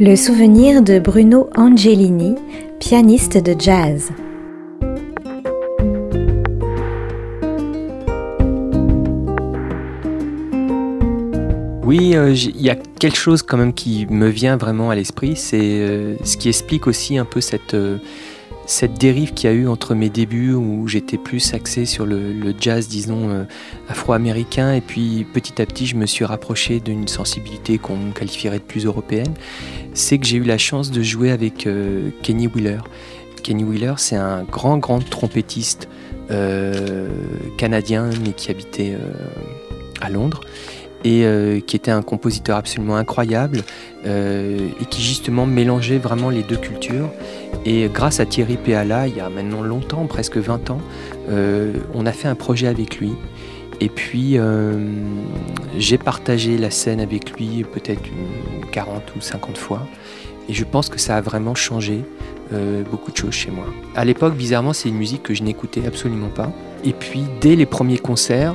Le souvenir de Bruno Angelini, pianiste de jazz. Oui, euh, il y a quelque chose quand même qui me vient vraiment à l'esprit, c'est euh, ce qui explique aussi un peu cette, euh, cette dérive qu'il y a eu entre mes débuts où j'étais plus axé sur le, jazz, disons, euh, afro-américain, et puis petit à petit je me suis rapproché d'une sensibilité qu'on qualifierait de plus européenne, c'est que j'ai eu la chance de jouer avec euh, Kenny Wheeler. Kenny Wheeler, c'est un grand, grand trompettiste euh, canadien, mais qui habitait à Londres et qui était un compositeur absolument incroyable et qui justement mélangeait vraiment les deux cultures. Et grâce à Thierry Péala, il y a maintenant longtemps, presque 20 ans, euh, on a fait un projet avec lui. Et puis, euh, j'ai partagé la scène avec lui peut-être 40 ou 50 fois. Et je pense que ça a vraiment changé euh, beaucoup de choses chez moi. À l'époque, bizarrement, c'est une musique que je n'écoutais absolument pas. Et puis, dès les premiers concerts,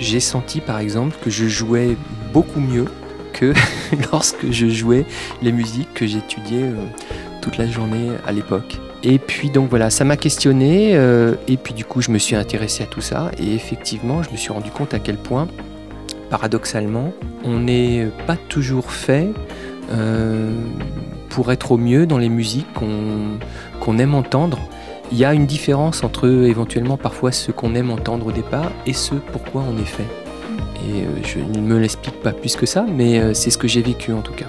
j'ai senti par exemple que je jouais beaucoup mieux que lorsque je jouais les musiques que j'étudiais toute la journée à l'époque. Et puis donc voilà, ça m'a questionné euh, et puis du coup je me suis intéressé à tout ça et effectivement je me suis rendu compte à quel point, paradoxalement, on n'est pas toujours fait euh, pour être au mieux dans les musiques qu'on aime entendre. Il y a une différence entre éventuellement parfois ce qu'on aime entendre au départ et ce pourquoi on est fait. Et euh, je ne me l'explique pas plus que ça, mais c'est ce que j'ai vécu en tout cas.